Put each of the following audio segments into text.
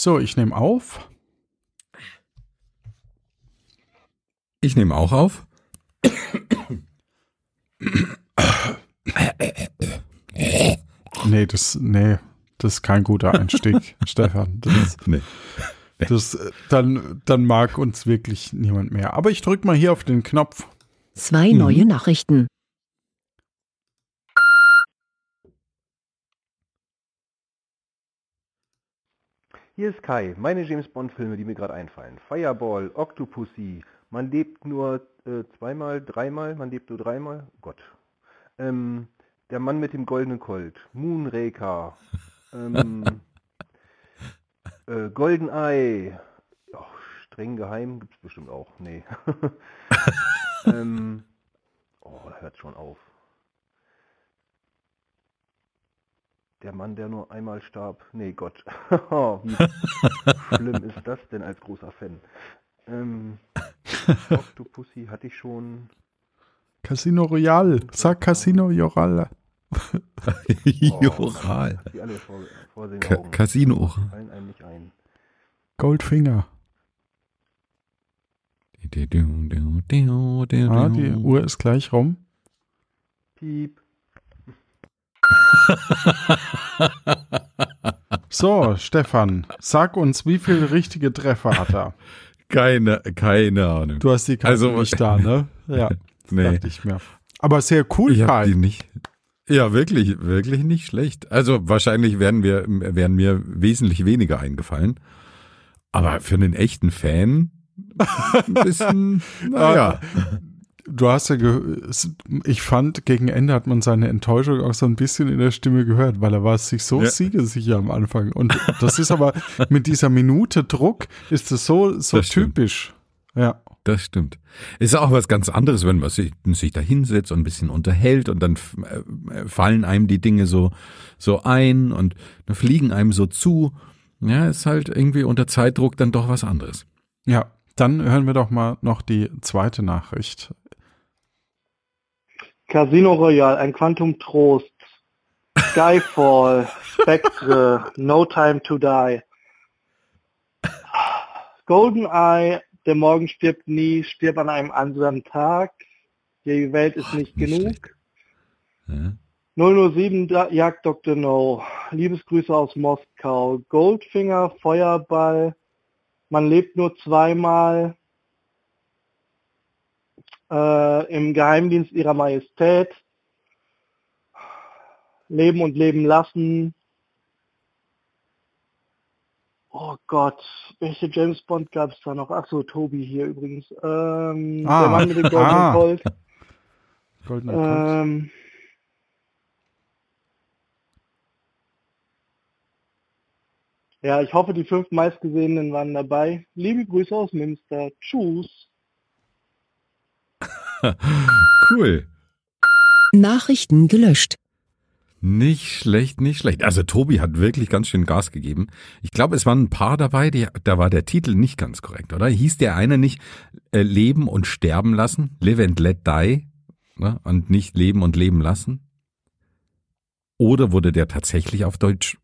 So, ich nehme auf. Ich nehme auch auf. Nee, das, nee, das ist kein guter Einstieg, Stefan. Das, Nee. das, dann, dann mag uns wirklich niemand mehr. Aber ich drücke mal hier auf den Knopf. Zwei neue Nachrichten. Hier ist Kai. Meine James Bond-Filme, die mir gerade einfallen. Fireball, Octopussy, Man lebt nur äh, zweimal, dreimal, man lebt nur dreimal. Oh Gott. Ähm, der Mann mit dem goldenen Colt, Moonraker, ähm, äh, Goldeneye, oh, streng geheim gibt's bestimmt auch. Nee. ähm, oh, hört schon auf. Der Mann, der nur einmal starb. Nee, Gott. Wie schlimm ist das denn als großer Fan? Ähm, Octopussy hatte ich schon. Casino Royale. Sag Casino Royale. Joral. Hat die alle vor, vor den Ka Augen. Casino. Fallen einem nicht ein. Goldfinger. Ah, die Uhr ist gleich rum. Piep. So, Stefan, sag uns, wie viele richtige Treffer hat er? Keine, keine Ahnung. Du hast die Karte Also- nicht da, ne? Ja, Nee. dachte ich mir. Aber sehr cool, Ich Kai. die nicht. Ja, wirklich, wirklich nicht schlecht. Also wahrscheinlich wären wir, wären mir wesentlich weniger eingefallen. Aber für einen echten Fan ein bisschen, naja. Du hast ja, ge ich fand, gegen Ende hat man seine Enttäuschung auch so ein bisschen in der Stimme gehört, weil er war sich so Ja. siegesicher am Anfang. Und das ist aber mit dieser Minute Druck ist es so, so Das stimmt. typisch. Ja. Das stimmt. Ist auch was ganz anderes, wenn man sich, sich da hinsetzt und ein bisschen unterhält und dann f- äh, fallen einem die Dinge so, so ein und dann fliegen einem so zu. Ja, ist halt irgendwie unter Zeitdruck dann doch was anderes. Ja. Dann hören wir doch mal noch die zweite Nachricht. Casino Royale, ein Quantum Trost, Skyfall, Spectre, No Time to Die, GoldenEye, der Morgen stirbt nie, stirbt an einem anderen Tag, die Welt ist nicht nicht genug, Ja. 007 Da- Jagd Dr. No, Liebesgrüße aus Moskau, Goldfinger, Feuerball, man lebt nur zweimal, äh, im Geheimdienst ihrer Majestät, Leben und Leben lassen. Oh Gott, welche James Bond gab es da noch? Ach so, Tobi hier übrigens. Ähm, Ah, der Mann mit dem goldenen ah. Gold. Goldener. Ähm, ja, ich hoffe, die fünf meistgesehenen waren dabei. Liebe Grüße aus Münster. Tschüss. Cool. Nachrichten gelöscht. Nicht schlecht, nicht schlecht. Also Tobi hat wirklich ganz schön Gas gegeben. Ich glaube, es waren ein paar dabei, die, da war der Titel nicht ganz korrekt, oder? Hieß der eine nicht äh, Leben und Sterben lassen? Live and let die? Ne? Und nicht Leben und Leben lassen? Oder wurde der tatsächlich auf Deutsch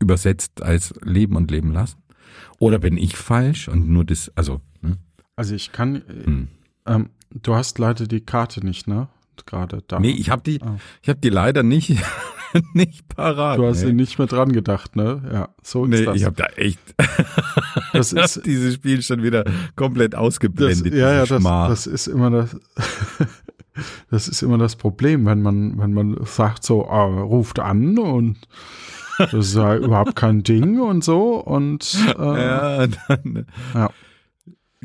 übersetzt als Leben und Leben lassen? Oder bin ich falsch und nur das, also, ne? Also ich kann, äh, Hm. Ähm, du hast leider die Karte nicht, ne? Gerade da. Nee, ich habe die, Ah. ich habe die leider nicht, nicht parat. Du hast nee. nicht mehr dran gedacht, ne? Ja, so ist Nee, das. ich habe da echt das das ist, dieses Spiel schon wieder komplett das, ausgeblendet. ja, ja, diese das, das ist immer das, das ist immer das Problem, wenn man, wenn man sagt so, ah, ruft an und das ist ja überhaupt kein Ding und so und äh, ja, dann, Ja.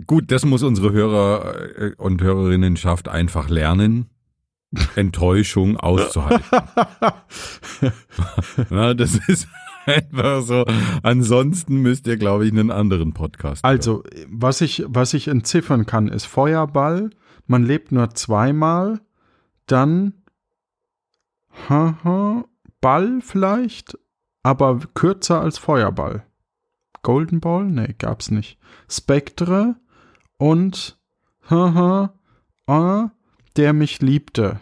Gut, das muss unsere Hörer äh, und Hörerinnenschaft einfach lernen, Enttäuschung auszuhalten. Na, das ist einfach so. Ansonsten müsst ihr, glaube ich, einen anderen Podcast. hören. Also, was ich, was ich entziffern kann, ist Feuerball. Man lebt nur zweimal. Dann haha, Ball vielleicht, aber kürzer als Feuerball. Golden Ball? Nee, gab's nicht. Spectre und haha, der mich liebte.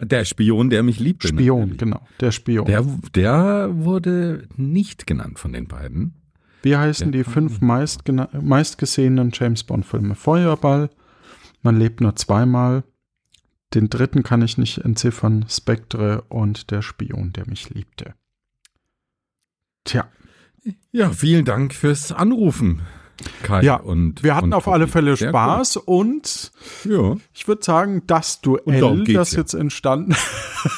der Spion, der mich liebte. Spion, natürlich. genau. Der Spion. Der, der wurde nicht genannt von den beiden. Wie heißen Ja. die fünf meistgesehenen James Bond-Filme? Feuerball, Man lebt nur zweimal. Den dritten kann ich nicht entziffern. Spectre und der Spion, der mich liebte. Tja, Ja, vielen Dank fürs Anrufen, Kai. Ja, und, wir hatten und auf alle Tobi. Fälle Sehr Spaß und Cool. Ja. ich würde sagen, das Und Duell, das ja. jetzt entstanden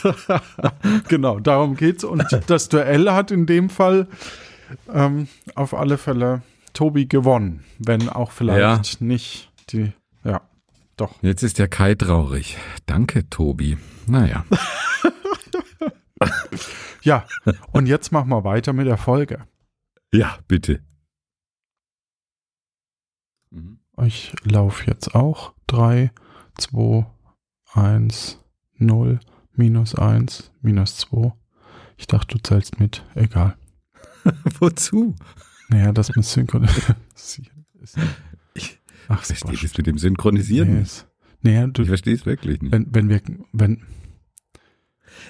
genau, darum geht's. Und das Duell hat in dem Fall ähm, auf alle Fälle Tobi gewonnen, wenn auch vielleicht nicht die, ja, doch. Jetzt ist der Kai traurig. Danke, Tobi. Naja. Ja, und jetzt machen wir weiter mit der Folge. Ja, bitte. Mhm. Ich laufe jetzt auch. 3, 2, 1, 0, minus 1, minus 2. Ich dachte, du zählst mit. Egal. Wozu? Naja, das muss synchronisieren. ist- Ich Ach, ist verstehe das mit dem Synchronisieren. Nee, ist- Naja, du, Ich verstehe es wirklich nicht. wenn, wenn wir, wenn,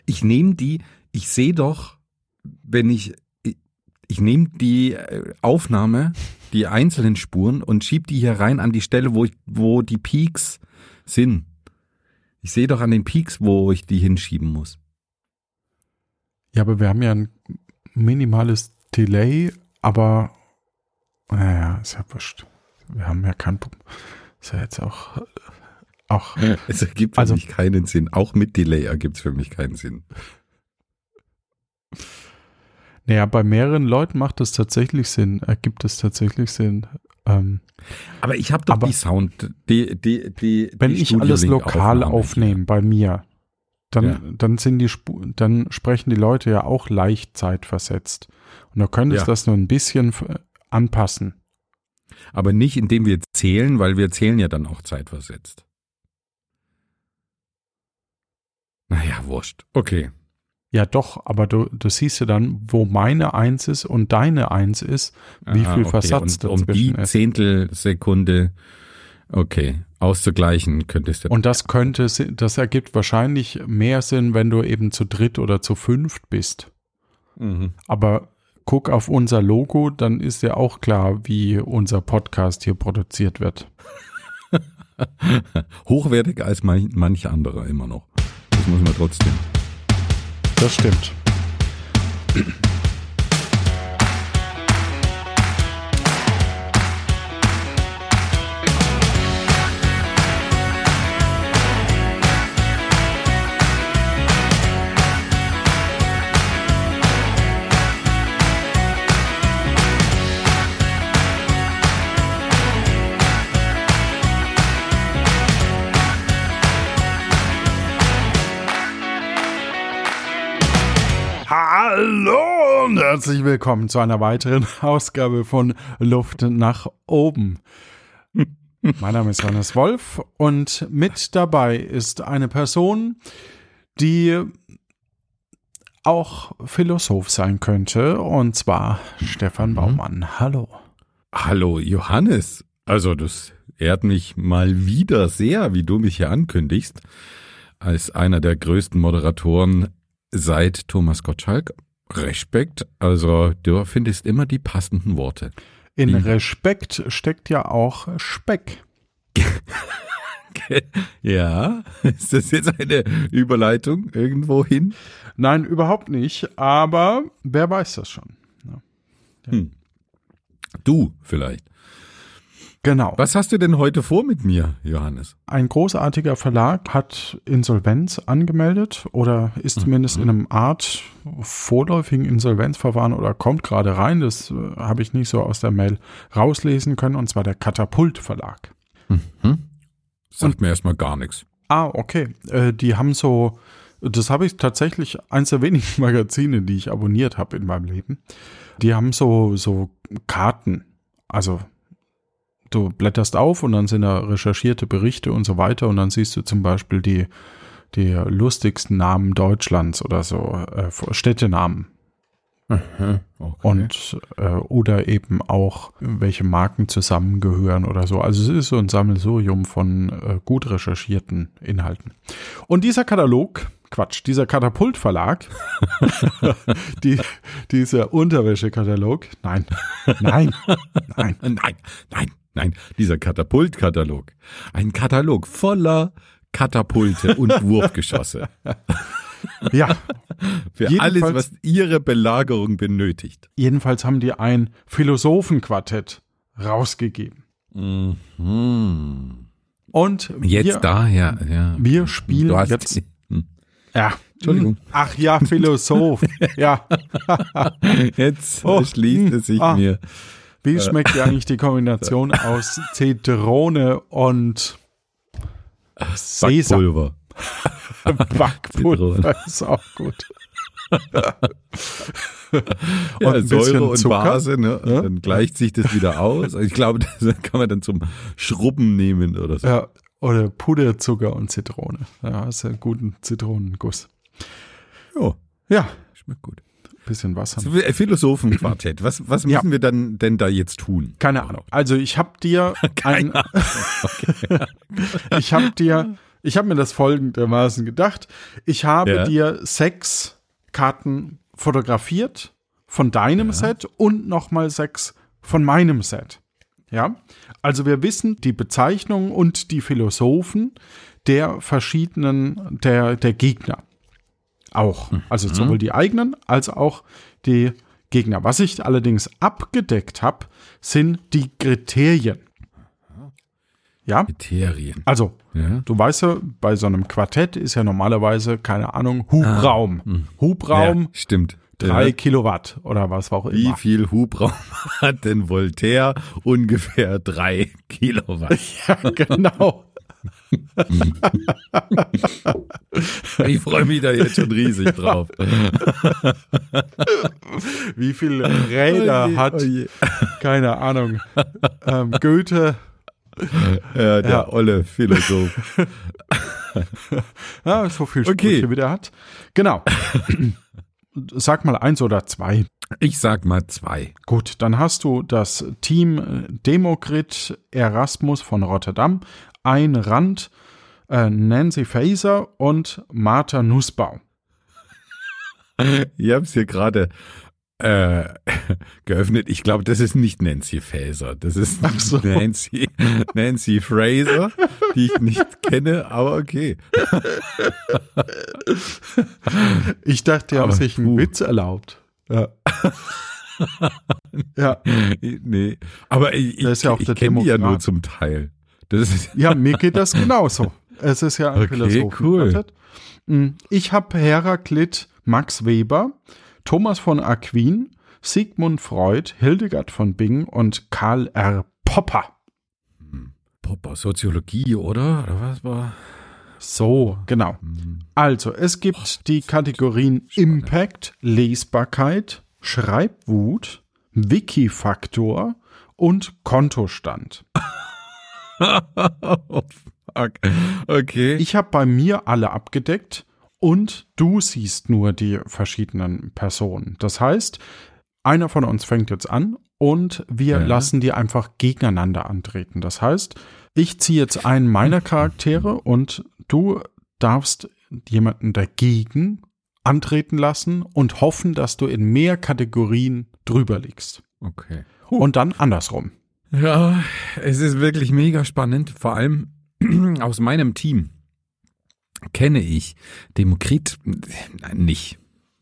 Ich nehme die, ich sehe doch, wenn ich, ich, nehme die äh, Aufnahme, die einzelnen Spuren und schieb die hier rein an die Stelle, wo, ich, wo die Peaks sind. Ich sehe doch an den Peaks, wo ich die hinschieben muss. ja, aber wir haben ja ein minimales Delay, aber, naja, ist ja wurscht. Wir haben ja kein, Pro- ist ja jetzt auch, auch, Es ergibt für Also- mich keinen Sinn. Auch mit Delay ergibt es für mich keinen Sinn. Naja, bei mehreren Leuten macht das tatsächlich Sinn, ergibt es tatsächlich Sinn. Ähm, Aber ich habe doch die Sound, die, die, die, wenn die ich alles lokal aufnehme bei mir, dann, Ja. dann sind die Spu dann sprechen die Leute ja auch leicht zeitversetzt. Und du könntest Ja. das nur ein bisschen anpassen. Aber nicht, indem wir zählen, weil wir zählen ja dann auch zeitversetzt. Naja, wurscht. Okay. Ja, doch, aber du, du siehst ja dann, wo meine Eins ist und deine Eins ist, wie Ah, viel okay. Versatz und, Um die ist. Zehntelsekunde, okay, auszugleichen könntest du. Und das könnte, das ergibt wahrscheinlich mehr Sinn, wenn du eben zu dritt oder zu fünft bist. Mhm. Aber guck auf unser Logo, dann ist ja auch klar, wie unser Podcast hier produziert wird. Hochwertiger als manch, manch anderer immer noch. Das muss man trotzdem. Das stimmt. Herzlich willkommen zu einer weiteren Ausgabe von Luft nach oben. Mein Name ist Hannes Wolf und mit dabei ist eine Person, die auch Philosoph sein könnte, und zwar Stefan Baumann. Hallo. Hallo Johannes. Also das ehrt mich mal wieder sehr, wie du mich hier ankündigst, als einer der größten Moderatoren seit Thomas Gottschalk. Respekt. Also du findest immer die passenden Worte. In Die- Respekt steckt ja auch Speck. Ja, ist das jetzt eine Überleitung irgendwo hin? Nein, überhaupt nicht, aber wer weiß das schon. Hm. Du vielleicht. Genau. Was hast du denn heute vor mit mir, Johannes? Ein großartiger Verlag hat Insolvenz angemeldet oder ist zumindest in einem Art vorläufigen Insolvenzverfahren oder kommt gerade rein. Das äh, habe ich nicht so aus der Mail rauslesen können, und zwar der Katapult Verlag. Hm? Sagt mir erstmal gar nichts. Ah, okay. Äh, die haben so, das habe ich tatsächlich eins der wenigen Magazine, die ich abonniert habe in meinem Leben. Die haben so, so Karten. Also du blätterst auf und dann sind da recherchierte Berichte und so weiter und dann siehst du zum Beispiel die, die lustigsten Namen Deutschlands oder so, äh, Städtenamen. Okay. Und äh, oder eben auch welche Marken zusammengehören oder so. Also es ist so ein Sammelsurium von äh, gut recherchierten Inhalten. Und dieser Katalog Quatsch, dieser Katapult-Verlag, die, dieser Unterwäschekatalog, nein, nein, nein, Nein, nein, nein, dieser Katapultkatalog. Ein Katalog voller Katapulte und Wurfgeschosse. ja, Für Jedenfalls- alles, was ihre Belagerung benötigt. jedenfalls haben die ein Philosophenquartett rausgegeben. Mhm. Und Jetzt wir, daher, ja. wir spielen Du hast, jetzt, ja, Entschuldigung. ach ja, Philosoph, ja, Jetzt Oh, schließt es sich ah. mir. Wie schmeckt dir eigentlich die Kombination aus Zitrone und Sesam? Backpulver. Backpulver ist auch gut. Ja, ein bisschen Säure und Zucker. Base, ne? Ja. Dann gleicht sich das wieder aus. Ich glaube, das kann man dann zum Schrubben nehmen oder so. Ja, oder Puderzucker und Zitrone. Ja, ist ja einen guten Zitronenguss. Ja, Ja, schmeckt gut. Bisschen Wasser. So, äh, Philosophenquartett. Was, was Ja. müssen wir dann denn da jetzt tun? Keine Ahnung. Also ich habe dir ein, ich habe dir, ich habe mir das folgendermaßen gedacht. Ich habe Ja. dir sechs Karten fotografiert von deinem Set und nochmal sechs von meinem Set. Ja, also wir wissen die Bezeichnungen und die Philosophen der verschiedenen, der, der Gegner. Auch. Also sowohl die eigenen als auch die Gegner. Was ich allerdings abgedeckt habe, sind die Kriterien. Ja, Kriterien. also Ja. du weißt ja, bei so einem Quartett ist ja normalerweise, keine Ahnung, Hubraum. Hubraum, ja, stimmt. drei Ja. Kilowatt oder was auch Wie immer. viel Hubraum hat denn Voltaire? Ungefähr drei Kilowatt. Ja, genau. Ich freue mich da jetzt schon riesig drauf. Wie viele Räder Oh je, hat, oh je. keine Ahnung, ähm, Goethe. Ja, der Ja. olle Philosoph. Ja, so viel Okay. Sprüche, wie der hat. Genau. Sag mal eins oder zwei. Ich sag mal zwei. Gut, dann hast du das Team äh, Demokrit Erasmus von Rotterdam, ein Rand, äh, Nancy Faeser und Martha Nussbaum. Ich habe es hier gerade äh, geöffnet. Ich glaube, das ist nicht Nancy Faeser. Das ist so. Nancy, Nancy Fraser, die ich nicht kenne, aber okay. Ich dachte, die haben Aber sich einen puh. Witz erlaubt. Ja. ja. Nee, aber ich, ja ich kenne die ja nur zum Teil. Ja, mir geht das genauso. Es ist ja ein Okay, Philosophenquartett. Mm, Ich habe Heraklit Max Weber, Thomas von Aquin, Sigmund Freud, Hildegard von Bingen und Karl R. Popper. Popper, Soziologie, oder? Oder was war? So, genau. Hm. Also, es gibt die Kategorien Impact, Lesbarkeit, Schreibwut, Wikifaktor und Kontostand. oh, fuck. Okay. Ich habe bei mir alle abgedeckt und du siehst nur die verschiedenen Personen. Das heißt, einer von uns fängt jetzt an und wir Ja. lassen die einfach gegeneinander antreten. Das heißt, ich ziehe jetzt einen meiner Charaktere und du darfst jemanden dagegen antreten lassen und hoffen, dass du in mehr Kategorien drüber liegst. okay. Und dann andersrum. Ja, es ist wirklich mega spannend. Vor allem aus meinem Team kenne ich Demokrit nicht.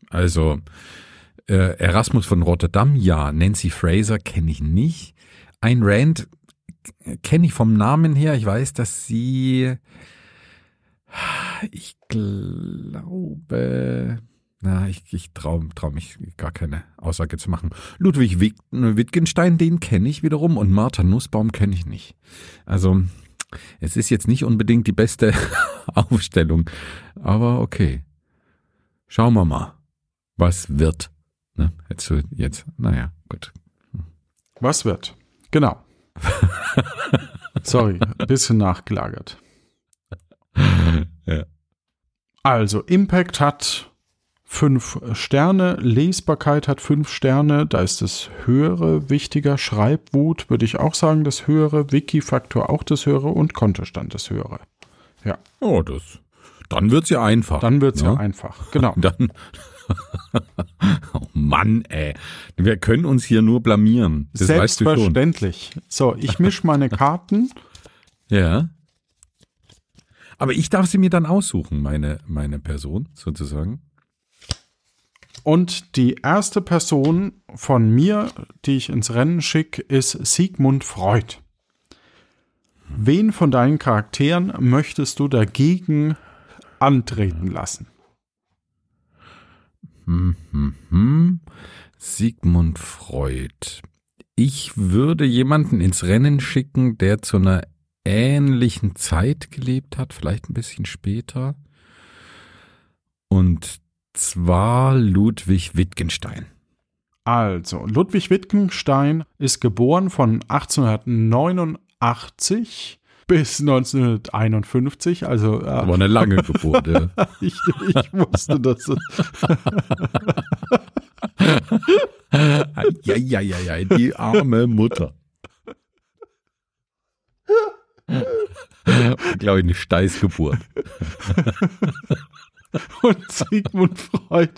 Also äh, Erasmus von Rotterdam, ja. Nancy Fraser kenne ich nicht. Ein Rand kenne ich vom Namen her. Ich weiß, dass sie, ich glaube, na, ich, ich traue trau mich gar keine Aussage zu machen. Ludwig Witt- Wittgenstein, den kenne ich wiederum und Martha Nussbaum kenne ich nicht. Also, es ist jetzt nicht unbedingt die beste Aufstellung, aber okay. Schauen wir mal, was wird. Ne? Jetzt, jetzt, naja, gut. Was wird? Genau. Sorry, ein bisschen nachgelagert. Ja. Also, Impact hat fünf Sterne, Lesbarkeit hat fünf Sterne, da ist das höhere wichtiger, Schreibwut würde ich auch sagen das höhere, Wikifaktor auch das höhere und Kontostand das höhere. Ja, Oh, das, Dann wird's ja einfach. Dann wird's ja, Ja. einfach. Genau. Dann. oh Mann, ey. Wir können uns hier nur blamieren. Das weißt du. Selbstverständlich. So, ich mische meine Karten. Ja. Aber ich darf sie mir dann aussuchen, meine, meine Person, sozusagen. Und die erste Person von mir, die ich ins Rennen schicke, ist Sigmund Freud. Wen von deinen Charakteren möchtest du dagegen antreten lassen? Hm, hm, hm. Sigmund Freud. Ich würde jemanden ins Rennen schicken, der zu einer ähnlichen Zeit gelebt hat, vielleicht ein bisschen später. Und zwar Ludwig Wittgenstein. Also, Ludwig Wittgenstein ist geboren von 1889 bis 1951. Also, äh, War eine lange Geburt. ja. ich, ich wusste das. Ja, ja, ja, ja, die arme Mutter. Glaube ich, eine Steißgeburt. Und Sigmund Freud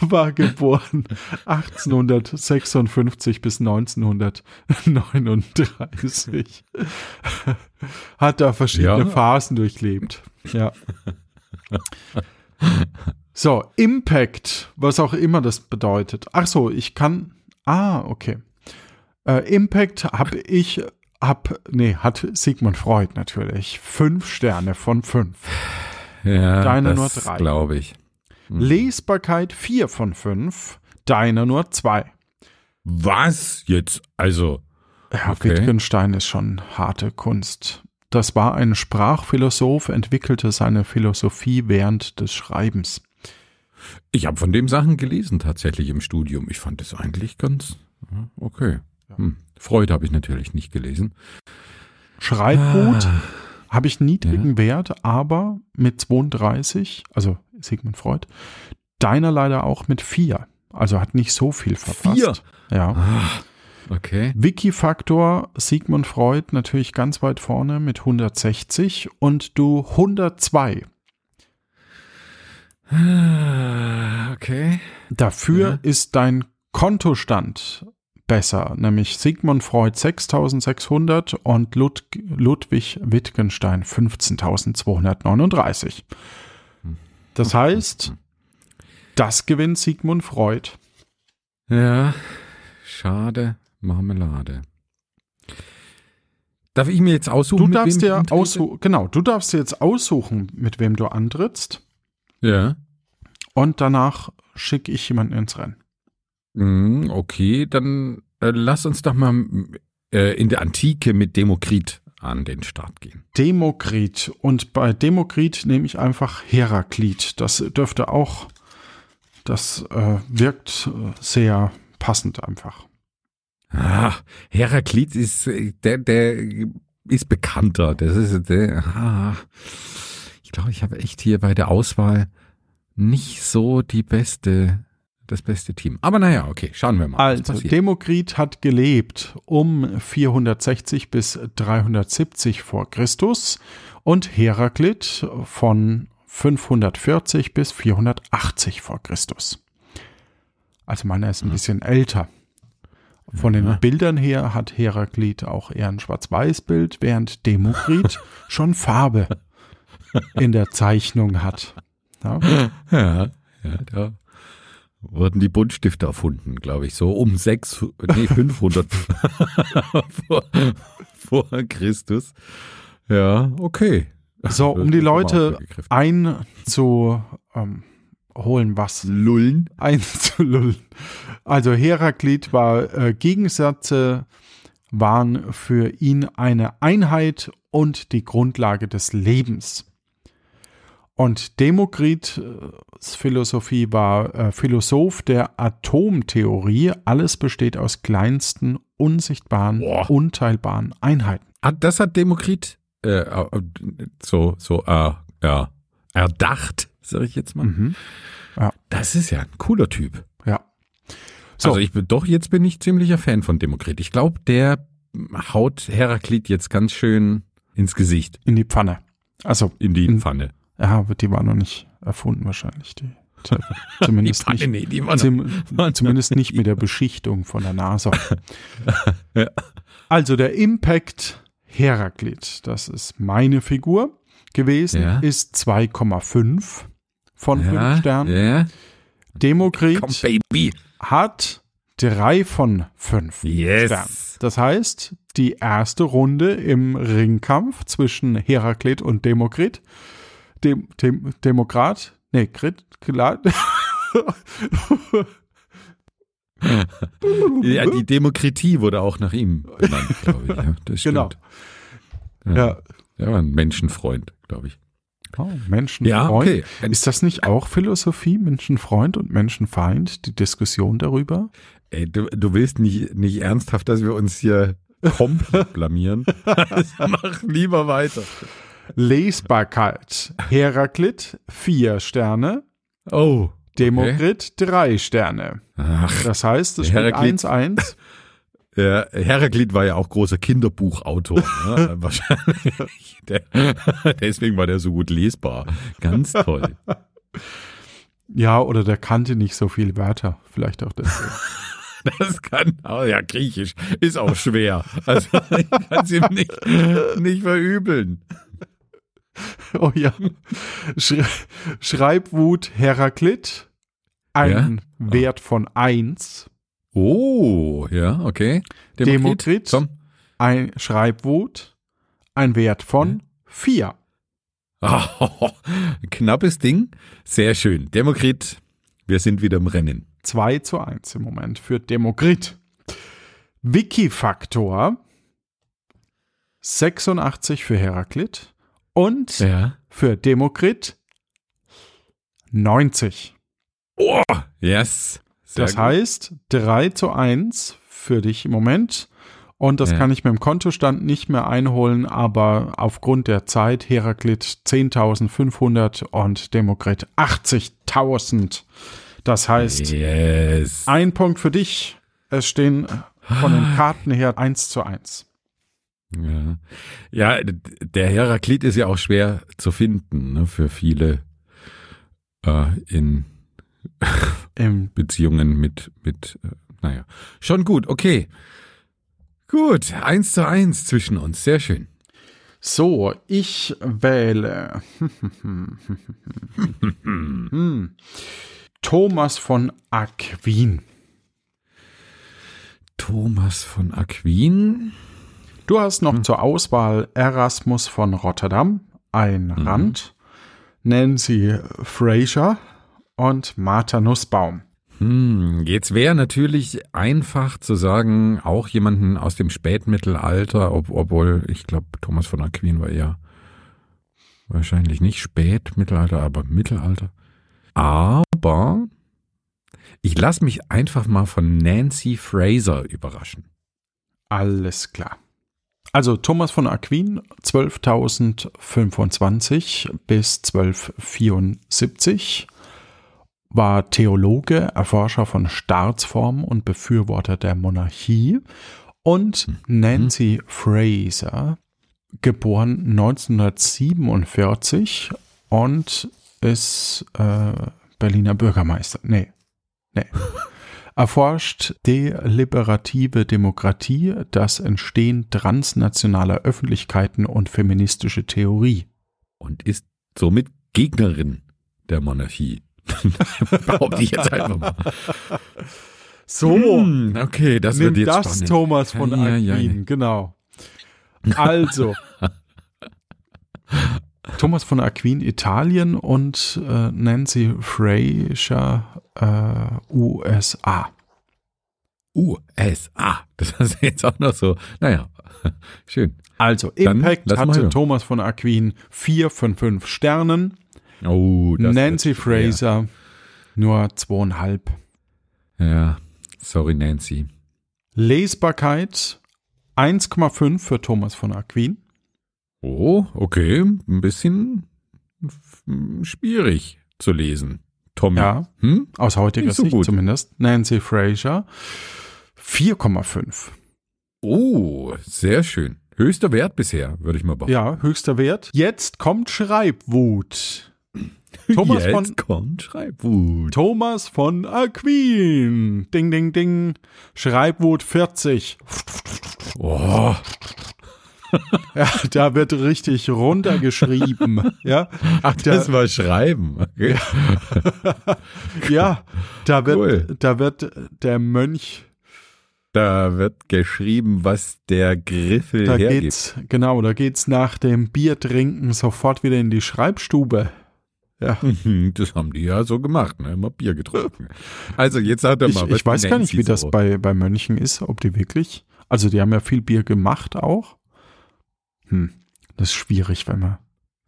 war geboren 1856 bis 1939. Hat da verschiedene Ja. Phasen durchlebt. Ja. So, Impact, was auch immer das bedeutet. Ach so, ich kann. Ah, okay. Äh, Impact habe ich, hab, nee, hat Sigmund Freud natürlich. Fünf Sterne von fünf. Ja, Deine nur drei. glaube ich. Lesbarkeit 4 von 5, deiner nur 2. Was jetzt? Also, Ja, Okay. Wittgenstein ist schon harte Kunst. Das war ein Sprachphilosoph, entwickelte seine Philosophie während des Schreibens. ich habe von dem Sachen gelesen tatsächlich im Studium. Ich fand das eigentlich ganz okay. Hm. Freud habe ich natürlich nicht gelesen. Schreibt gut, Ah. Habe ich niedrigen Wert, aber mit 32, also Sigmund Freud, deiner leider auch mit 4. Also hat nicht so viel verpasst. Vier? Ja. Ah, okay. Wikifaktor Sigmund Freud natürlich ganz weit vorne mit 160 und du 102. Ah, Okay. Dafür Ja. ist dein Kontostand besser, nämlich Sigmund Freud 6600 und Lud Ludwig Wittgenstein 15239. Das heißt, das gewinnt Sigmund Freud. Ja, schade Marmelade. Darf ich mir jetzt aussuchen? Du mit darfst dir aussuchen, genau, du darfst dir jetzt aussuchen, mit wem du antrittst Ja. und danach schicke ich jemanden ins Rennen. Mm, Okay, dann äh, lass uns doch mal äh, in der Antike mit Demokrit an den Start gehen. Demokrit. Und bei Demokrit nehme ich einfach Heraklit. Das dürfte auch, das äh, wirkt äh, sehr passend einfach. Ah, Heraklit ist der, der ist bekannter. Das ist der. Ah, ich glaube, ich habe echt hier bei der Auswahl nicht so die beste, das beste Team. Aber naja, okay, schauen wir mal. Also. Demokrit hat gelebt um 460 bis 370 vor Christus und Heraklit von 540 bis 480 vor Christus. Also meiner ist ein bisschen älter. Von den Ja. Bildern her hat Heraklit auch eher ein Schwarz-Weiß-Bild, während Demokrit schon Farbe in der Zeichnung hat. Ja. Ja, ja, wurden die Buntstifte erfunden, glaube ich, so um sechs, nee, 500 vor, vor Christus. Ja, okay. So, um die Leute einzuholen, was Lullen. einzulullen. Also Heraklit war äh, Gegensätze waren für ihn eine Einheit und die Grundlage des Lebens. Und Demokrits Philosophie war äh, Philosoph der Atomtheorie. Alles besteht aus kleinsten, unsichtbaren, Boah. unteilbaren Einheiten. Das hat Demokrit äh, äh, so, so äh, ja, erdacht, sage ich jetzt mal. Mhm. Das ist ja ein cooler Typ. Ja. So, Also ich bin doch, jetzt bin ich ziemlicher Fan von Demokrit. Ich glaube, der haut Heraklit jetzt ganz schön ins Gesicht, in die Pfanne. Also in die In- Pfanne. Ja, aber die war noch nicht erfunden wahrscheinlich. Die, zumindest, die, nicht, nee, die waren zum, zumindest nicht mit der Beschichtung von der NASA. Ja. Also der Impact Heraklit, das ist meine Figur gewesen, Ja. ist 2,5 von ja, 5 Sternen. Ja. Demokrit Komm, Baby. hat 3 von 5 Yes. Sternen. Das heißt, die erste Runde im Ringkampf zwischen Heraklit und Demokrit, Dem, Dem, Demokrat, nee, Krit, Klat, Ja, die Demokratie wurde auch nach ihm benannt, glaube ich. Ja, das. Genau. Ja. ja. Er war ein Menschenfreund, glaube ich. Oh, Menschenfreund. Ja, okay. Ist das nicht auch Philosophie, Menschenfreund und Menschenfeind, die Diskussion darüber? Ey, du, du willst nicht, nicht ernsthaft, dass wir uns hier komplett blamieren. Also mach lieber weiter. Lesbarkeit. Heraklit, vier Sterne. Oh. Demokrit, drei Sterne. Ach, Das heißt, es steht Heraklit- 1-1. der Heraklit war ja auch großer Kinderbuchautor. Ne? Wahrscheinlich. Der, deswegen war der so gut lesbar. Ganz toll. Ja, oder der kannte nicht so viele Wörter. Vielleicht auch deswegen. Das kann, oh ja, Griechisch ist auch schwer. Also ich kann es ihm nicht, nicht verübeln. oh ja. Sch Schreibwut Heraklit. Ein Wert von 1. Oh, ja, okay. Demokrit. Komm. Ein Schreibwut. Ein Wert von 4. Oh, knappes Ding. Sehr schön. Demokrit, wir sind wieder im Rennen. 2 zu 1 im Moment für Demokrit. Wikifaktor 86 für Heraklit und Ja. für Demokrit 90. Oh, yes. Sehr das gut. heißt 3 zu 1 für dich im Moment. Und das Ja. kann ich mit dem Kontostand nicht mehr einholen, aber aufgrund der Zeit Heraklit 10.500 und Demokrit 80.000. Das heißt, Yes. Ein Punkt für dich. Es stehen von den Karten her 1 zu 1. Ja, ja der Heraklit ist ja auch schwer zu finden ne, für viele äh, in Im Beziehungen mit, mit äh, naja, schon gut, okay. Gut, eins zu eins zwischen uns, sehr schön. so, ich wähle Hm. Thomas von Aquin. Thomas von Aquin. Du hast noch zur Auswahl Erasmus von Rotterdam, ein Rand, Nancy Fraser und Martha Nussbaum. Hm, jetzt wäre natürlich einfach zu sagen, auch jemanden aus dem Spätmittelalter, ob, obwohl ich glaube, Thomas von Aquin war ja wahrscheinlich nicht Spätmittelalter, aber Mittelalter. Aber ich lasse mich einfach mal von Nancy Fraser überraschen. Alles klar. Also Thomas von Aquin 12.025 bis 1274 war Theologe, Erforscher von Staatsformen und Befürworter der Monarchie und Nancy Fraser, geboren 1947 und ist äh, Berliner Bürgermeister. Nee, nee. erforscht deliberative Demokratie, das Entstehen transnationaler Öffentlichkeiten und feministische Theorie. Und ist somit Gegnerin der Monarchie. Behaupte ich jetzt einfach mal. So, Hm, okay, das nimm wird jetzt das, spannend. Thomas von Ja, ja, Aquin, ja. genau. Also, Thomas von Aquin, Italien und äh, Nancy Fraser, äh, USA. USA. Das ist jetzt auch noch so. Naja, schön. Also, Dann Impact hatte. Thomas von Aquin 4 von 5 Sternen. Oh, das Nancy. Fraser nur zweieinhalb. Ja, sorry, Nancy. Lesbarkeit 1,5 für Thomas von Aquin. Oh, okay. Ein bisschen schwierig zu lesen. Tommy. Ja, Hm? aus heutiger so Sicht gut. zumindest. Nancy Fraser 4,5. Oh, sehr schön. Höchster Wert bisher, würde ich mal behaupten. Ja, höchster Wert. Jetzt kommt Schreibwut. Thomas Jetzt von kommt Schreibwut. Thomas von Aquin. Ding, ding, ding. Schreibwut 40. Oh, Ja, da wird richtig runtergeschrieben. Ja, ach, das war Schreiben. Okay. ja, da wird, Cool. da wird der Mönch, Da wird geschrieben, was der Griffel da hergibt. geht's, genau, da geht's nach dem Biertrinken sofort wieder in die Schreibstube. Ja. Mhm, Das haben die ja so gemacht, ne? immer Bier getrunken. Also jetzt hat er Ich, mal. ich weiß gar nicht, wie das so. bei, bei Mönchen ist, ob die wirklich, also die haben ja viel Bier gemacht auch. Hm, das ist schwierig, wenn man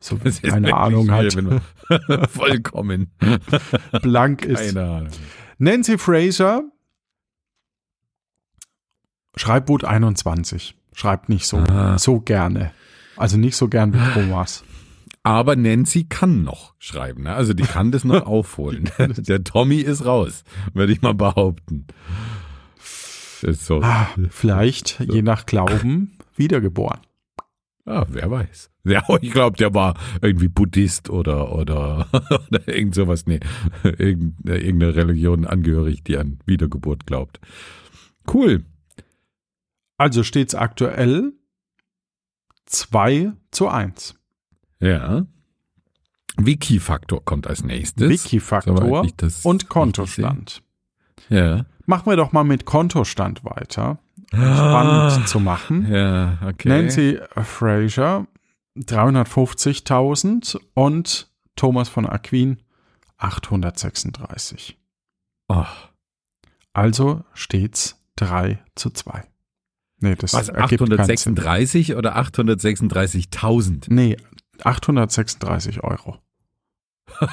so keine wirklich Ahnung hat, Vollkommen. blank ist. Keine Ahnung. Nancy Fraser, Schreibwut 21. Schreibt nicht so, Ah. so gerne. Also nicht so gern wie Thomas. Aber Nancy kann noch schreiben, ne? Also die kann das noch aufholen. Der Tommy ist raus, würde ich mal behaupten. Ist so. Ah, vielleicht, je nach Glauben, wiedergeboren. Ah, wer weiß. Ja, ich glaube, der war irgendwie Buddhist oder, oder, oder irgend sowas. Nee, irgend- irgendeine Religion angehörig, die an Wiedergeburt glaubt. Cool. Also steht's aktuell 2 zu 1. Ja. Wiki-Faktor kommt als nächstes. Wiki-Faktor und Kontostand. Ja. Machen wir doch mal mit Kontostand weiter. Ah. Spannend zu machen. Ja, okay. Nancy Fraser 350.000 und Thomas von Aquin 836. Oh, Also steht's 3 zu 2. Nee, das was, ergibt keinen Sinn. 836 oder 836.000? Nee, 836 Euro.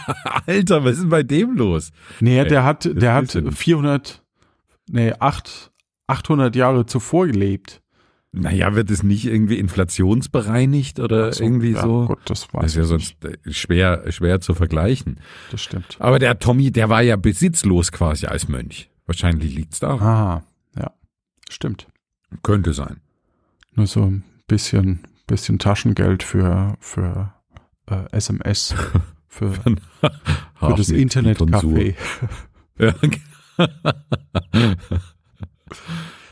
Alter, was ist denn bei dem los? Nee, Ey, der hat, der hat du nicht. 400, nee, 8, 800 Jahre zuvor gelebt. Naja, wird es nicht irgendwie inflationsbereinigt oder So, irgendwie ja, so? Gut, das Das ist ja sonst nicht. äh, schwer, schwer zu vergleichen. Das stimmt. Aber der Tommy, der war ja besitzlos quasi als Mönch. Wahrscheinlich liegt's da. Ah, ja, stimmt. Könnte sein. Nur so ein bisschen, bisschen Taschengeld für, für äh, SMS, für, für das Internetcafé. Ja.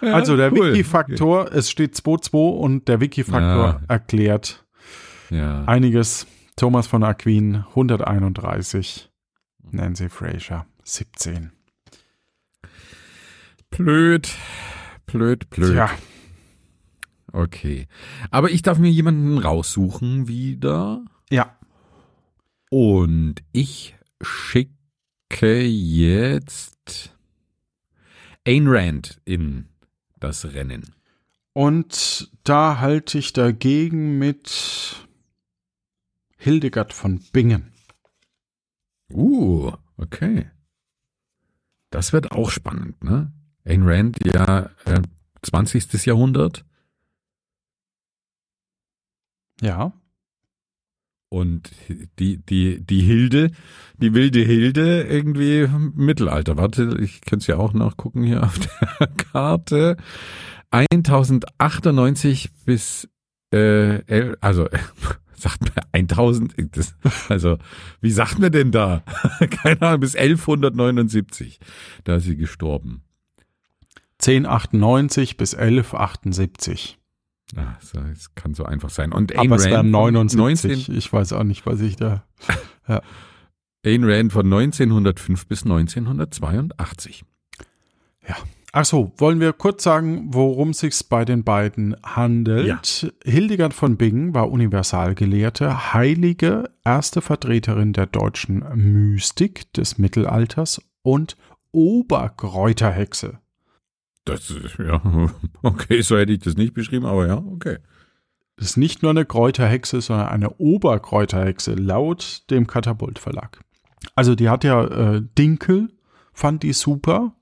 Ja, Also der cool. Wiki-Faktor, es steht 2-2 und der Wiki-Faktor Ja. erklärt Ja. einiges. Thomas von Aquin 131, Nancy Fraser 17. Blöd. Blöd, blöd. Tja, Okay. Aber ich darf mir jemanden raussuchen wieder. ja, Und ich schicke jetzt Ayn Rand in das Rennen. und da halte ich dagegen mit Hildegard von Bingen. Uh, okay. Das wird auch spannend, ne? Ayn Rand, ja, äh, 20. Jahrhundert. Ja, Und die, die, die Hilde, die wilde Hilde irgendwie Mittelalter. Warte, ich könnte es ja auch nachgucken hier auf der Karte. 1098 bis, äh, also, sagt man 1000, das, also, wie sagt man denn da? Keine Ahnung, bis 1179. Da ist sie gestorben. 1098 bis 1178. Ah, so, es kann so einfach sein. Und Ayn Aber es wären von 79. Ich weiß auch nicht, was ich da. Ayn Rand von 1905 bis 1982. Ach so, wollen wir kurz sagen, worum es sich bei den beiden handelt? Hildegard von Bingen war Universalgelehrte, heilige erste Vertreterin der deutschen Mystik des Mittelalters und Oberkräuterhexe. Das ist, ja, okay, so hätte ich das nicht beschrieben, aber ja, okay. Das ist nicht nur eine Kräuterhexe, sondern eine Oberkräuterhexe, laut dem Katapult Verlag. Also die hat ja äh, Dinkel, fand die super.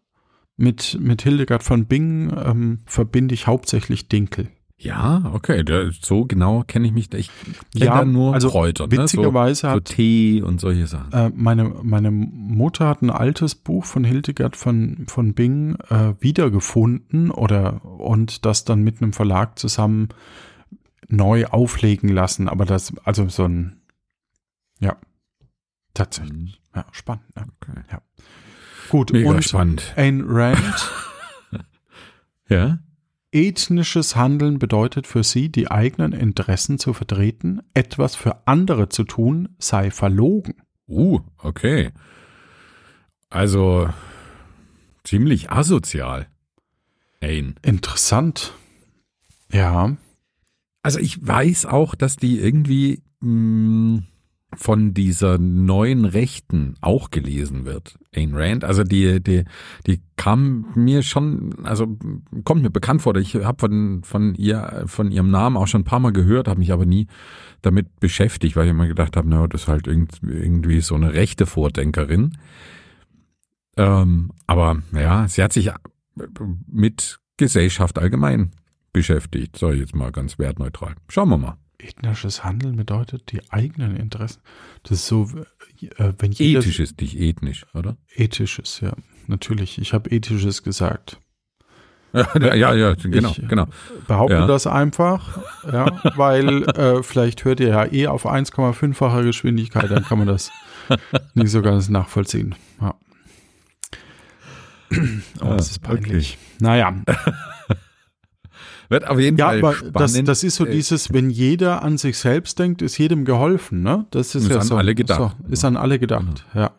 Mit, mit Hildegard von Bingen ähm, verbinde ich hauptsächlich Dinkel. Ja, okay, da, so genau kenne ich mich. Ich kenne Ja, da nur also Kräuter, ne? so, Witzigerweise so hat Tee und solche Sachen. Äh, meine, meine Mutter hat ein altes Buch von Hildegard von, von Bingen äh, wiedergefunden oder und das dann mit einem Verlag zusammen neu auflegen lassen, aber das, also so ein, ja, tatsächlich. Ja, spannend. Ja. Okay. Ja. Gut, Mega und spannend. Ayn Rand, Ja? Ethnisches Handeln bedeutet für sie, die eigenen Interessen zu vertreten, etwas für andere zu tun, sei verlogen. Uh, okay. Also ziemlich asozial. Ain. Interessant. Ja, Also ich weiß auch, dass die irgendwie mh, von dieser neuen Rechten auch gelesen wird. Ayn Rand. Also die, die, die kam mir schon, also kommt mir bekannt vor. Ich habe von, von ihr, von ihrem Namen auch schon ein paar Mal gehört, habe mich aber nie damit beschäftigt, weil ich immer gedacht habe, na, das ist halt irgend- irgendwie so eine rechte Vordenkerin. Ähm, aber ja, sie hat sich mit Gesellschaft allgemein beschäftigt, sag ich jetzt mal ganz wertneutral. Schauen wir mal. Ethnisches Handeln bedeutet die eigenen Interessen. Das ist so, äh, wenn jeder Ethisches, nicht ethnisch, oder? ethisches, ja, natürlich. Ich habe ethisches gesagt. ja, ja, ja, genau, Ich, genau. Behaupte Ja. das einfach, ja, weil äh, vielleicht hört ihr ja eh auf 1,5-facher Geschwindigkeit, dann kann man das nicht so ganz nachvollziehen. Ja. Aber es ist Ah, okay. peinlich. Naja, Wird auf jeden ja, Fall aber spannend. das, das ist so Äh, dieses, wenn jeder an sich selbst denkt, ist jedem geholfen, ne? Das ist, Ist ja an so, alle gedacht. So, ist an alle gedacht, ja.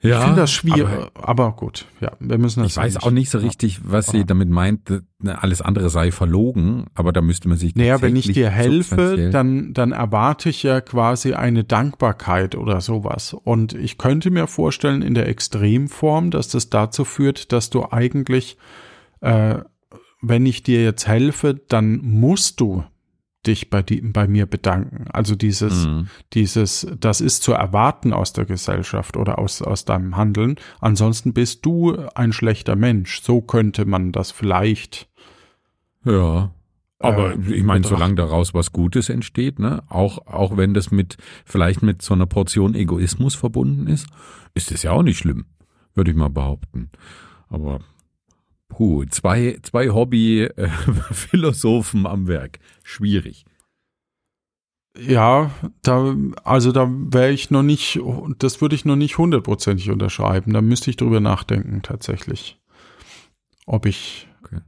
ja, ich finde das schwierig, aber aber, gut, ja, wir müssen das Ich weiß nicht- auch nicht so richtig, was sie Ja. damit meint, ne, alles andere sei verlogen, aber da müsste man sich Naja, wenn ich dir helfe, dann, dann erwarte ich ja quasi eine Dankbarkeit oder sowas. Und ich könnte mir vorstellen, in der Extremform, dass das dazu führt, dass du eigentlich, äh, wenn ich dir jetzt helfe, dann musst du dich bei, die, bei mir bedanken. Also dieses, Mhm. dieses, das ist zu erwarten aus der Gesellschaft oder aus, aus deinem Handeln. Ansonsten bist du ein schlechter Mensch. So könnte man das vielleicht Ja. Aber äh, ich meine, solange daraus was Gutes entsteht, ne, auch, auch wenn das mit, vielleicht mit so einer Portion Egoismus verbunden ist, ist es ja auch nicht schlimm, würde ich mal behaupten. Aber, puh, zwei, zwei Hobby-Philosophen am Werk. Schwierig. Ja, da, also da wäre ich noch nicht, das würde ich noch nicht hundertprozentig unterschreiben. Da müsste ich drüber nachdenken, tatsächlich. Ob ich, Okay.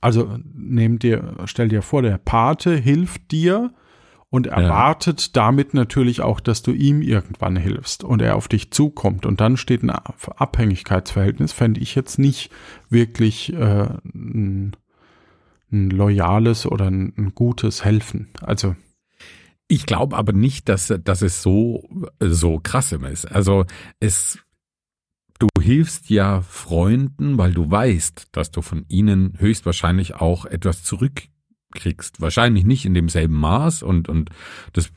also nehm dir, stell dir vor, der Pate hilft dir und erwartet damit natürlich auch, dass du ihm irgendwann hilfst und er auf dich zukommt und dann steht ein Abhängigkeitsverhältnis, fände ich jetzt nicht wirklich äh, ein, ein loyales oder ein, ein gutes Helfen. Also Ich glaube aber nicht, dass, dass es so, so krass ist. Also es, du hilfst ja Freunden, weil du weißt, dass du von ihnen höchstwahrscheinlich auch etwas zurückkriegst. Wahrscheinlich nicht in demselben Maß und, und das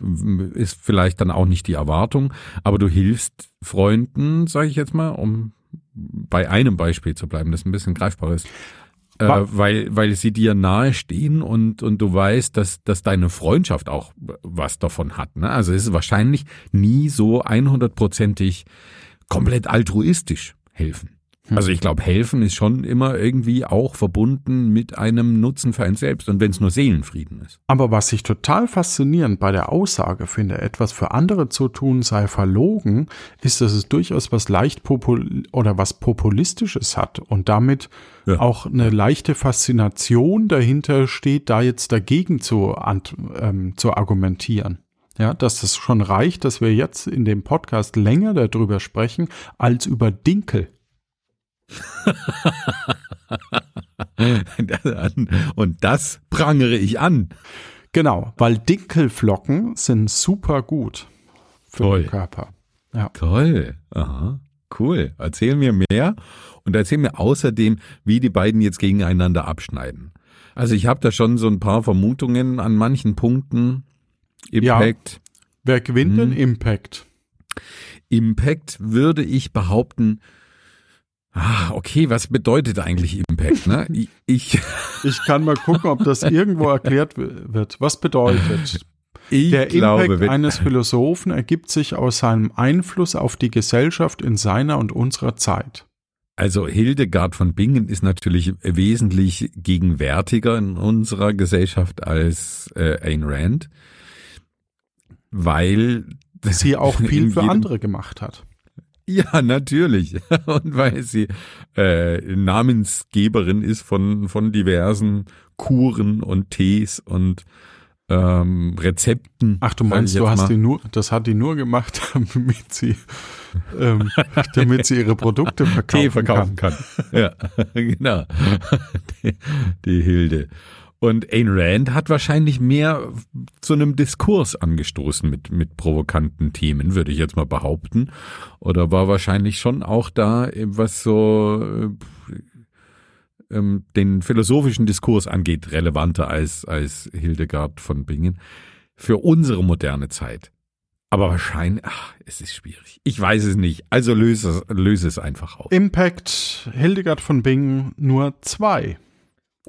ist vielleicht dann auch nicht die Erwartung, aber du hilfst Freunden, sage ich jetzt mal, um bei einem Beispiel zu bleiben, das ein bisschen greifbar ist. Äh, weil, weil sie dir nahe stehen und, und du weißt, dass, dass deine Freundschaft auch was davon hat. Ne? Also es ist wahrscheinlich nie so 100%ig komplett altruistisch helfen. Also ich glaube, helfen ist schon immer irgendwie auch verbunden mit einem Nutzen für einen selbst und wenn es nur Seelenfrieden ist. Aber was ich total faszinierend bei der Aussage finde, etwas für andere zu tun sei verlogen, ist, dass es durchaus was leicht popul oder was populistisches hat und damit Ja. auch eine leichte Faszination dahinter steht, da jetzt dagegen zu, ähm, zu argumentieren. Ja, dass das schon reicht, dass wir jetzt in dem Podcast länger darüber sprechen als über Dinkel. Und das prangere ich an. Genau, weil Dinkelflocken sind super gut für Toll. den Körper. Ja. Toll. Aha. Cool. Erzähl mir mehr und erzähl mir außerdem, wie die beiden jetzt gegeneinander abschneiden. Also ich habe da schon so ein paar Vermutungen an manchen Punkten. Ja. Impact. Wer gewinnt Hm. denn Impact? Impact würde ich behaupten. Ah, okay, was bedeutet eigentlich Impact? Ne? Ich, ich, kann mal gucken, ob das irgendwo erklärt wird. Was bedeutet? ich Der glaube, Impact eines Philosophen ergibt sich aus seinem Einfluss auf die Gesellschaft in seiner und unserer Zeit. Also Hildegard von Bingen ist natürlich wesentlich gegenwärtiger in unserer Gesellschaft als äh, Ayn Rand, weil Sie auch viel für andere gemacht hat. Ja, natürlich. Und weil sie äh, Namensgeberin ist von, von diversen Kuren und Tees und ähm, Rezepten. Ach, du meinst, du hast mal. die nur, das hat die nur gemacht, damit sie, ähm, damit sie ihre Produkte verkaufen, Tee verkaufen kann. ja, genau. Die, die Hilde. Und Ayn Rand hat wahrscheinlich mehr zu einem Diskurs angestoßen mit, mit provokanten Themen, würde ich jetzt mal behaupten. Oder war wahrscheinlich schon auch da, was so äh, ähm, den philosophischen Diskurs angeht, relevanter als, als Hildegard von Bingen für unsere moderne Zeit. Aber wahrscheinlich, ach, es ist schwierig. Ich weiß es nicht. Also löse, es- löse es einfach auf. Impact Hildegard von Bingen nur zwei.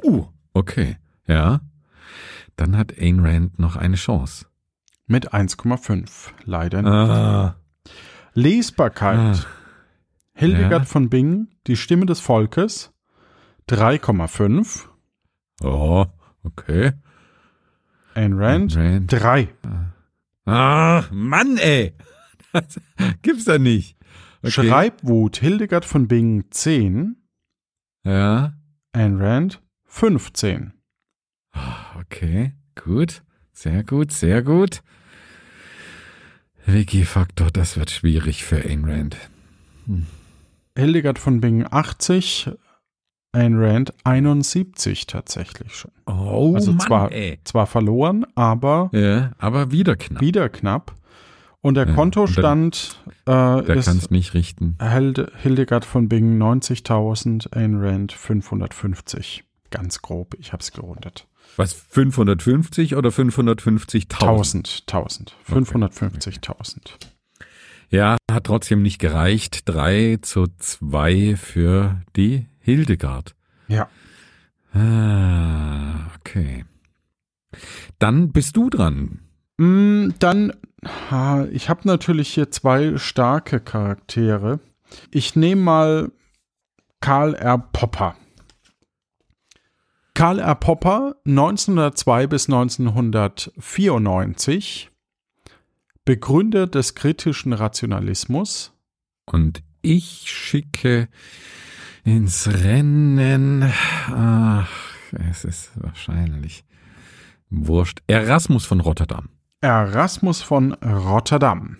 Uh, okay. Ja. Dann hat Ayn Rand noch eine Chance. Mit 1,5. Leider nicht. Ah. Lesbarkeit. Ah. Hildegard Ja. von Bingen, die Stimme des Volkes. 3,5. Oh, okay. Ayn Rand. Rand. 3. Ah, Mann, ey. Das gibt's da nicht. Okay. Schreibwut. Hildegard von Bingen 10. Ja. Ayn Rand 15. Okay. Gut. Sehr gut, sehr gut. Wiki-Faktor, das wird schwierig für Ayn Rand. Hildegard von Bingen 80. Ayn Rand 71 tatsächlich schon. Oh, Also Mann, zwar, ey. zwar verloren, aber Ja, aber wieder knapp. wieder knapp. Und der Ja, Kontostand Da äh, ist kann's nicht richten. Hilde, Hildegard von Bingen 90.000, Ayn Rand 550. Ganz grob, ich habe es gerundet. Was, 550 oder 550.000? 1000, 1000, 550.000. Ja, hat trotzdem nicht gereicht. 3 zu 2 für die Hildegard. Ja. Ah, okay. Dann bist du dran. Mm, Dann, ich habe natürlich hier zwei starke Charaktere. Ich nehme mal Karl R. Popper. Karl R. Popper, 1902 bis 1994, Begründer des kritischen Rationalismus. Und ich schicke ins Rennen. Ach, es ist wahrscheinlich wurscht. Erasmus von Rotterdam. Erasmus von Rotterdam.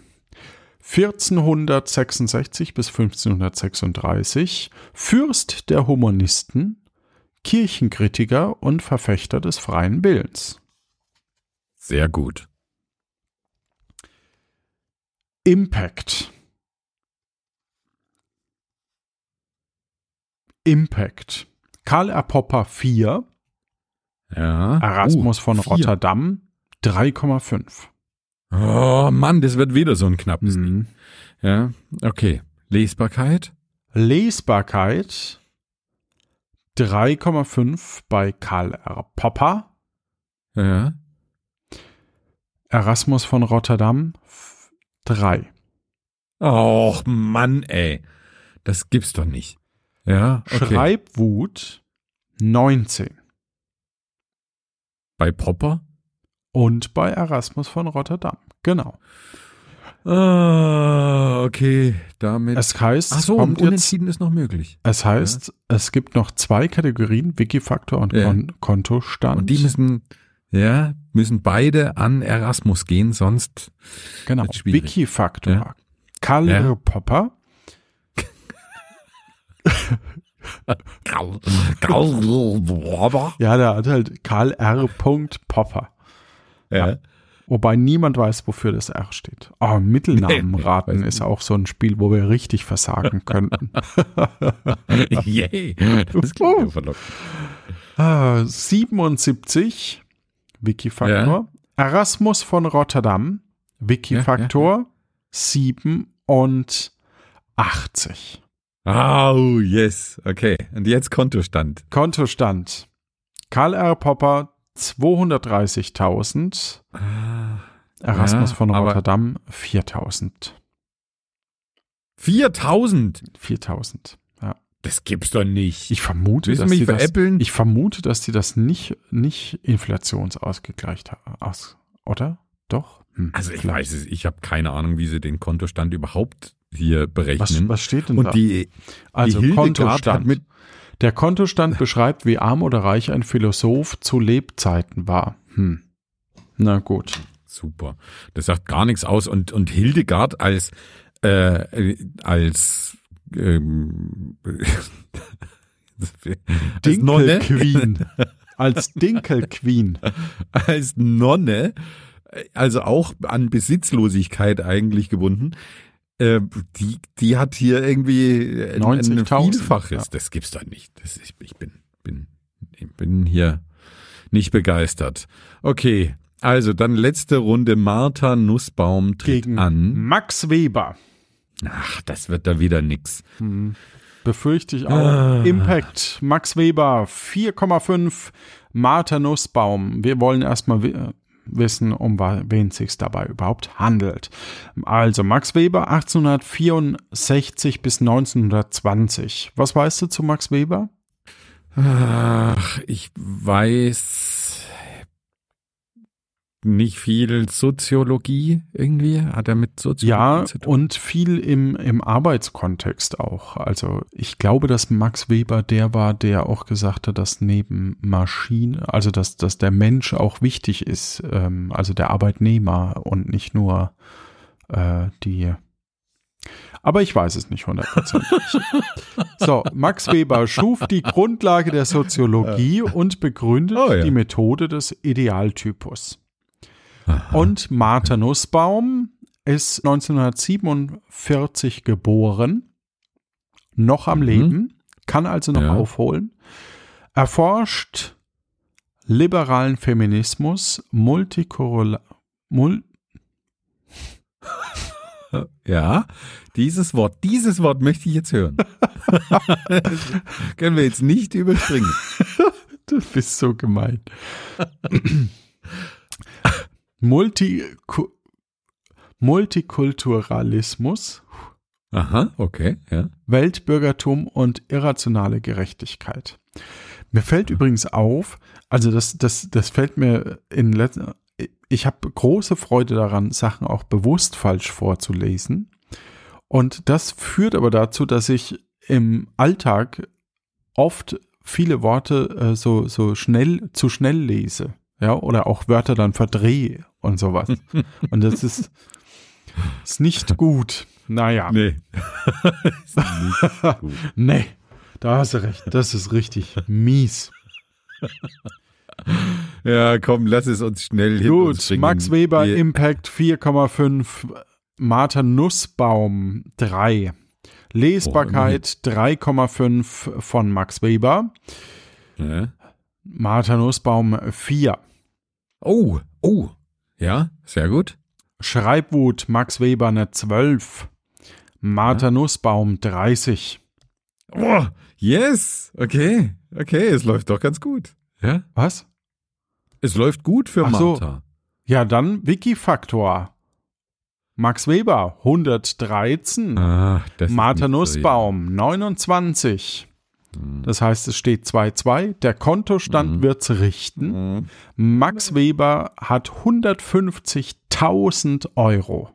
1466 bis 1536, Fürst der Humanisten, Kirchenkritiker und Verfechter des freien Willens. Sehr gut. Impact. Impact. Karl R. Popper 4, Ja. Erasmus Uh, von vier. Rotterdam 3,5. Oh Mann, das wird wieder so ein knappes Ding. Mhm. Ja, okay. Lesbarkeit? Lesbarkeit 3,5 bei Karl R. Popper. Ja. Erasmus von Rotterdam 3. Och Mann, ey. Das gibt's doch nicht. Ja, okay. Schreibwut 19. Bei Popper? Und bei Erasmus von Rotterdam. Genau. Ah, okay. Damit. Es heißt, Ach so, kommt jetzt, unentschieden ist noch möglich. es heißt, es gibt noch zwei Kategorien, Wikifaktor und Ja. Kon Kontostand. Und die müssen, ja, müssen beide an Erasmus gehen, sonst. genau. Wikifaktor. Ja. Karl Ja. R. Popper, ja, der hat halt Karl R. Popper. Ja. Wobei niemand weiß, wofür das R steht. Oh, Mittelnamen Nee, nee, raten weiß ist auch so ein Spiel, wo wir richtig versagen könnten. Yay. Das klingt ja verlockend. Ah, 77, Wikifaktor. Erasmus von Rotterdam, Wikifaktor 87. Oh, yes. Okay. Und jetzt Kontostand. Kontostand. Karl R. Popper 230.000. Erasmus Ja, von Rotterdam 4.000. 4000. 4.000. Ja. Das gibt's doch nicht. Ich vermute, Willst dass mich die das, ich vermute, dass die das nicht, nicht inflationsausgegleicht haben. Oder? Doch? Hm, also ich vielleicht. weiß es, ich habe keine Ahnung, wie sie den Kontostand überhaupt hier Was, berechnen. was steht denn da? Und die, also die Kontostand. hat mit Der Kontostand beschreibt, wie arm oder reich ein Philosoph zu Lebzeiten war. Hm. Na gut. Super. Das sagt gar nichts aus. Und, und Hildegard als, äh, als, ähm, Dinkel-Queen. Als Dinkel-Queen. als Nonne, also auch an Besitzlosigkeit eigentlich gebunden, äh, die, die hat hier irgendwie ein, ein 90.000, Vielfaches. ja. Das gibt's doch nicht. Das ist, ich bin, bin, ich bin hier nicht begeistert. Okay. Also dann letzte Runde. Martha Nussbaum tritt Gegen an. Max Weber. Ach, das wird da wieder nix. Hm. Befürchte ich auch. Ah. Impact, Max Weber, 4,5. Martha Nussbaum. Wir wollen erstmal wissen, um wen es sich dabei überhaupt handelt. Also Max Weber 1864 bis 1920. Was weißt du zu Max Weber? Ach, ich weiß nicht viel Soziologie irgendwie. Hat er mit Soziologie Ja, zu tun? und viel im, im Arbeitskontext auch. Also ich glaube, dass Max Weber der war, der auch gesagt hat, dass neben Maschine, also dass, dass der Mensch auch wichtig ist, ähm, also der Arbeitnehmer und nicht nur äh, die. Aber ich weiß es nicht hundertprozentig. so, Max Weber schuf die Grundlage der Soziologie und begründet Oh ja. die Methode des Idealtypus. Und Martha Nussbaum ist 1947 geboren, noch am Mhm. Leben, kann also noch Ja. aufholen, erforscht liberalen Feminismus, Multikulturalismus, Mul Ja, dieses Wort, dieses Wort möchte ich jetzt hören. Können wir jetzt nicht überspringen. Du bist so gemein. Multi Multikulturalismus, Aha, okay, ja. Weltbürgertum und irrationale Gerechtigkeit. Mir fällt übrigens auf, also das, das, das fällt mir in letzter, ich habe große Freude daran, Sachen auch bewusst falsch vorzulesen. Und das führt aber dazu, dass ich im Alltag oft viele Worte äh, so, so schnell, zu schnell lese. Ja, oder auch Wörter dann verdrehe und sowas. und das ist, ist nicht gut. Naja. Nee. Ist nicht gut. Nee, da hast du recht. Das ist richtig mies. Ja, komm, lass es uns schnell hin Gut, Max Weber Wir- Impact 4,5, Martha Nussbaum 3. Lesbarkeit 3,5 von Max Weber, Ja. Martha Nussbaum 4. Oh, oh. Ja, sehr gut. Schreibwut Max Weber eine 12. Martha Nussbaum 30. Oh, yes. Okay, okay, es läuft doch ganz gut. Ja? Was? Es läuft gut für Ach so. Martha. Ja, dann Wikifaktor. Max Weber 113. Ah, das ist Martha nicht so, Nussbaum 29. Das heißt, es steht 2-2. Der Kontostand Mhm. wird's richten. Mhm. Max Weber hat 150.000 Euro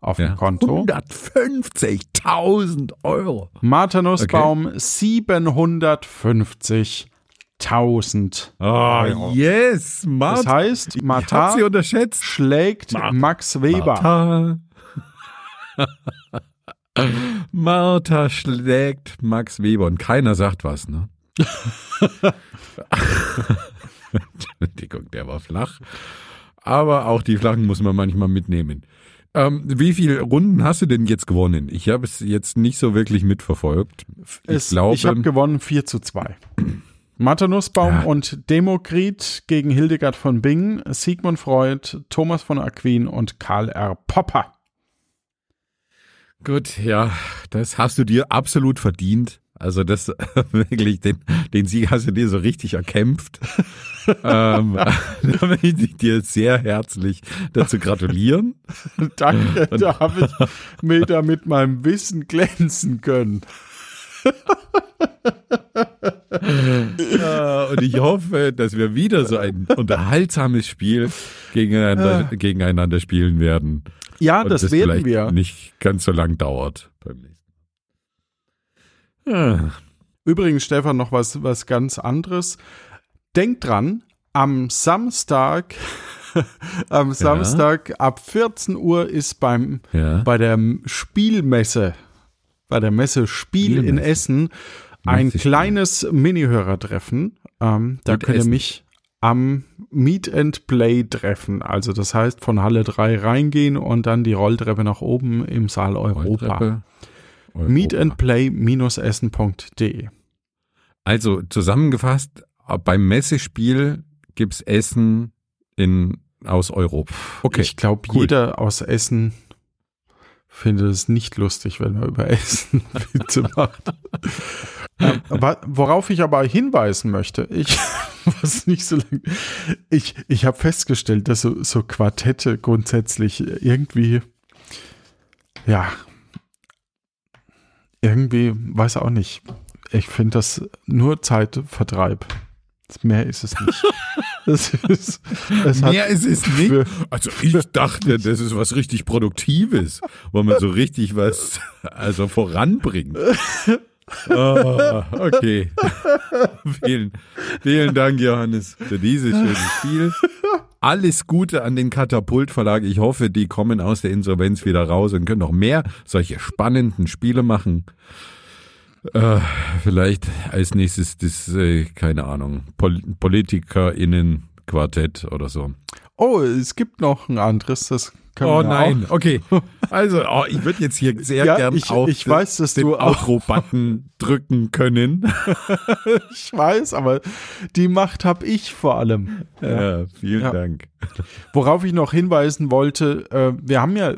auf Ja. dem Konto. 150.000 Euro. Martha Nussbaum 750.000. Oh, yes, Das Martha. heißt, ich hab Martha schlägt Martha. Max Weber. Martha. Martha schlägt Max Weber und keiner sagt was, ne? Entschuldigung, der war flach. Aber auch die flachen muss man manchmal mitnehmen. Ähm, wie viele Runden hast du denn jetzt gewonnen? Ich habe es jetzt nicht so wirklich mitverfolgt. Ich Es, glaube, ich habe gewonnen 4 zu 2. Martha Nussbaum Ja. und Demokrit gegen Hildegard von Bingen, Sigmund Freud, Thomas von Aquin und Karl R. Popper. Gut, ja, das hast du dir absolut verdient. Also das wirklich, den, den Sieg hast du dir so richtig erkämpft. ähm, da möchte ich dir sehr herzlich dazu gratulieren. Danke, da habe ich mir da mit meinem Wissen glänzen können. Und ich hoffe, dass wir wieder so ein unterhaltsames Spiel gegeneinander, gegeneinander spielen werden. Ja, Und das, werden vielleicht wir. nicht ganz so lang dauert beim nächsten Mal. Ja. Übrigens, Stefan, noch was, was ganz anderes. Denk dran, am Samstag, am Samstag ab 14 Uhr ist beim, Ja. bei der Spielmesse, bei der Messe Spiel in Spielmesse. Essen, ein kleines Mini-Hörertreffen. Ähm, da könnt ihr mich am Meet and Play treffen. Also das heißt, von Halle 3 reingehen und dann die Rolltreppe nach oben im Saal Europa. Europa. Meet and Play-essen.de. Also zusammengefasst, beim Messespiel gibt's Essen in, aus Europa. Okay, Ich glaube, cool. jeder aus Essen findet es nicht lustig, wenn man über Essen Witze macht. ähm, worauf ich aber hinweisen möchte, ich, was nicht so lang, ich, ich habe festgestellt, dass so, so Quartette grundsätzlich irgendwie, ja, irgendwie, weiß auch nicht, ich finde das nur Zeitvertreib. Mehr ist es nicht. Das ist, es Mehr ist es nicht. Also ich dachte, das ist was richtig Produktives, wo man so richtig was also voranbringt. Oh, okay. vielen, vielen Dank, Johannes, für dieses schöne Spiel. Alles Gute an den Katapult Verlag. Ich hoffe, die kommen aus der Insolvenz wieder raus und können noch mehr solche spannenden Spiele machen. Äh, vielleicht als nächstes das, äh, keine Ahnung, Pol PolitikerInnen Quartett oder so. Oh, es gibt noch ein anderes, das kann Oh nein, Auch. okay. Also, oh, ich würde jetzt hier sehr Ja, gern ich- auf ich weiß, dass den du auch- Outro-Button drücken können. Ich weiß, aber die Macht habe ich vor allem. Ja, vielen Ja. Dank. Worauf ich noch hinweisen wollte, äh, wir haben ja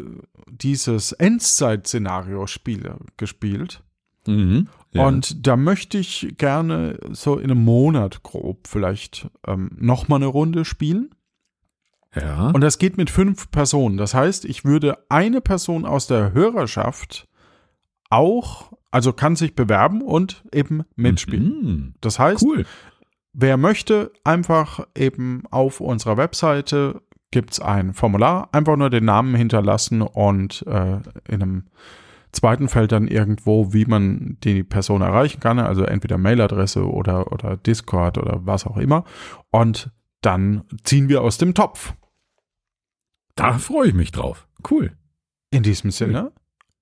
dieses Endzeit-Szenario-Spiel gespielt. Mhm. Ja. Und da möchte ich gerne so in einem Monat grob vielleicht ähm, nochmal eine Runde spielen. ja. Und das geht mit fünf Personen. Das heißt, ich würde eine Person aus der Hörerschaft auch, also kann sich bewerben und eben mitspielen. Mhm. Das heißt, Cool. wer möchte, einfach eben auf unserer Webseite gibt es ein Formular, einfach nur den Namen hinterlassen und äh, in einem zweiten Feld dann irgendwo, wie man die Person erreichen kann, also entweder Mailadresse oder, oder Discord oder was auch immer. Und dann ziehen wir aus dem Topf. Da freue ich mich drauf. Cool. In diesem Sinne,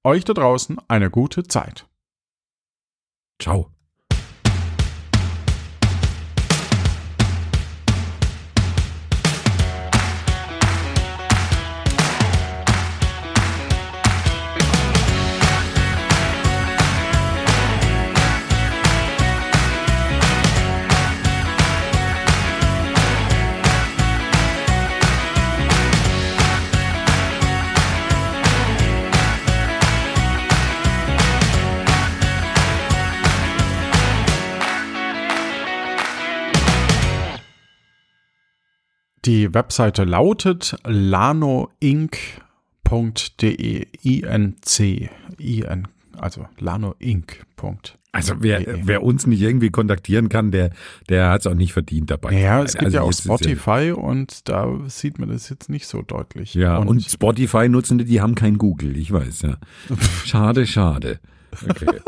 euch da draußen eine gute Zeit. Ciao. Die Webseite lautet lanoinc.de. I-N-C. I-N, also lanoinc. Also wer, Nee. wer uns nicht irgendwie kontaktieren kann, der, der hat es auch nicht verdient dabei. Naja, es gibt Also ja auch Spotify und da sieht man das jetzt nicht so deutlich. Ja, und, Spotify nutzende, die haben kein Google, ich weiß, ja. Schade, schade. Okay.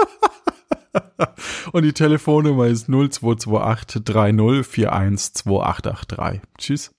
und die Telefonnummer ist 0228 30 41 2883. Tschüss.